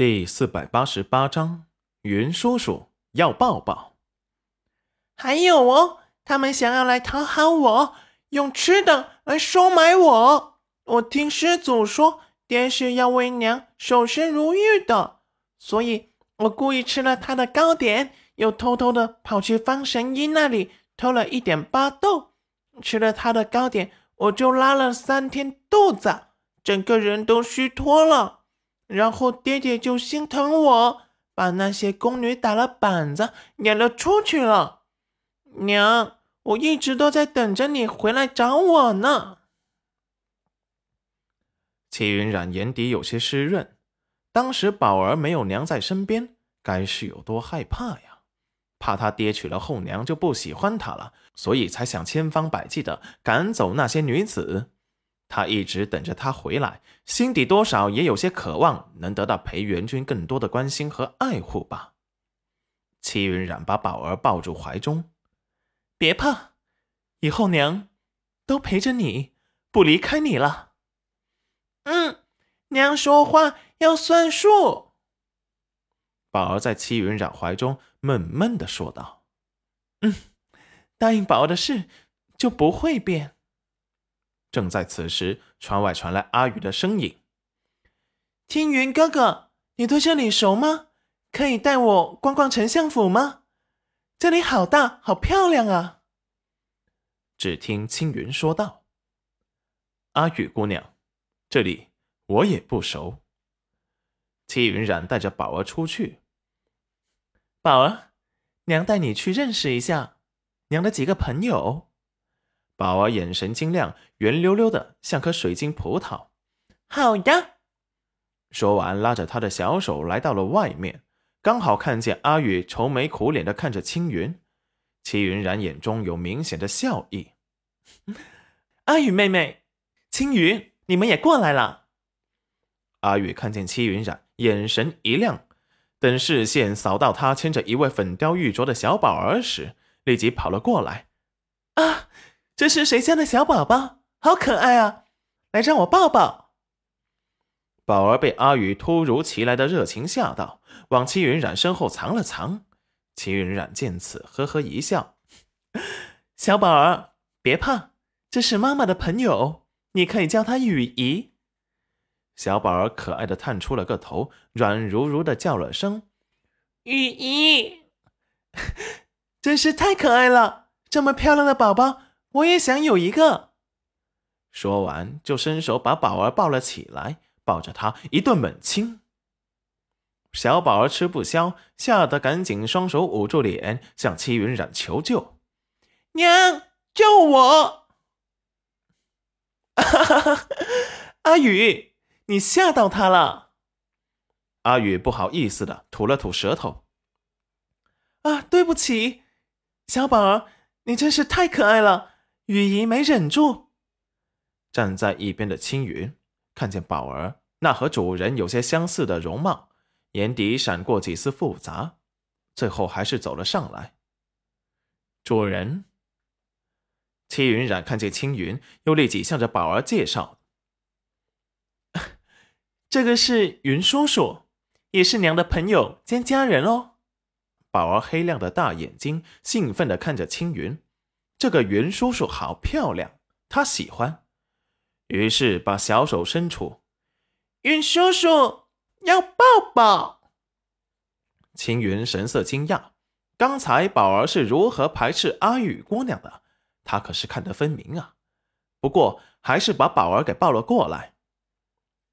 第四百八十八章，云叔叔要抱抱。还有哦，他们想要来讨好我，用吃的来收买我。我听师祖说，爹是要为娘守身如玉的，所以我故意吃了他的糕点，又偷偷的跑去方神医那里偷了一点巴豆，吃了他的糕点，我就拉了三天肚子，整个人都虚脱了。然后爹爹就心疼我，把那些宫女打了板子，撵了出去了。娘，我一直都在等着你回来找我呢。齐云染眼底有些湿润，当时宝儿没有娘在身边，该是有多害怕呀？怕他爹娶了后娘就不喜欢他了，所以才想千方百计的赶走那些女子。他一直等着他回来，心底多少也有些渴望能得到裴元君更多的关心和爱护吧。齐云染把宝儿抱住怀中，别怕，以后娘都陪着你，不离开你了。嗯，娘说话要算数。宝儿在齐云染怀中闷闷的说道：“嗯，答应宝儿的事就不会变。”正在此时，窗外传来阿宇的声音：“青云哥哥，你对这里熟吗？可以带我逛逛丞相府吗？这里好大，好漂亮啊！”只听青云说道：“阿宇姑娘，这里我也不熟。”戚云染带着宝儿出去：“宝儿，娘带你去认识一下娘的几个朋友。”宝儿眼神晶亮，圆溜溜的，像颗水晶葡萄。好的。说完，拉着他的小手来到了外面，刚好看见阿宇愁眉苦脸的看着青云。齐云染眼中有明显的笑意。阿宇妹妹，青云，你们也过来了。阿宇看见戚云染，眼神一亮，等视线扫到他牵着一位粉雕玉琢的小宝儿时，立即跑了过来。啊！这是谁家的小宝宝？好可爱啊！来，让我抱抱。宝儿被阿宇突如其来的热情吓到，往齐云染身后藏了藏。齐云染见此，呵呵一笑：“小宝儿，别怕，这是妈妈的朋友，你可以叫她雨姨。”小宝儿可爱的探出了个头，软如如的叫了声：“雨姨。”真是太可爱了，这么漂亮的宝宝。我也想有一个。说完，就伸手把宝儿抱了起来，抱着他一顿猛亲。小宝儿吃不消，吓得赶紧双手捂住脸，向戚云染求救：“娘，救我！” 阿宇，你吓到他了。阿宇不好意思的吐了吐舌头：“啊，对不起，小宝儿，你真是太可爱了。”雨姨没忍住，站在一边的青云看见宝儿那和主人有些相似的容貌，眼底闪过几丝复杂，最后还是走了上来。主人，戚云染看见青云，又立即向着宝儿介绍：“ 这个是云叔叔，也是娘的朋友兼家人哦。”宝儿黑亮的大眼睛兴奋的看着青云。这个云叔叔好漂亮，他喜欢，于是把小手伸出，云叔叔要抱抱。青云神色惊讶，刚才宝儿是如何排斥阿雨姑娘的，他可是看得分明啊。不过还是把宝儿给抱了过来。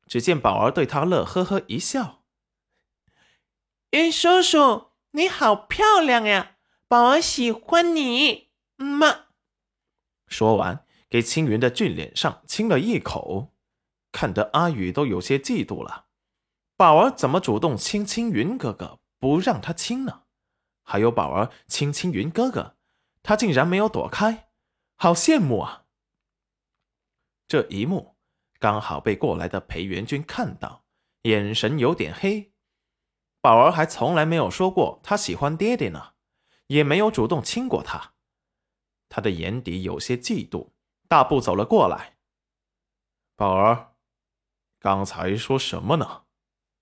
只见宝儿对他乐呵呵一笑，云叔叔你好漂亮呀，宝儿喜欢你。妈，说完，给青云的俊脸上亲了一口，看得阿宇都有些嫉妒了。宝儿怎么主动亲青云哥哥，不让他亲呢？还有宝儿亲青云哥哥，他竟然没有躲开，好羡慕啊！这一幕刚好被过来的裴元君看到，眼神有点黑。宝儿还从来没有说过他喜欢爹爹呢，也没有主动亲过他。他的眼底有些嫉妒，大步走了过来。宝儿，刚才说什么呢？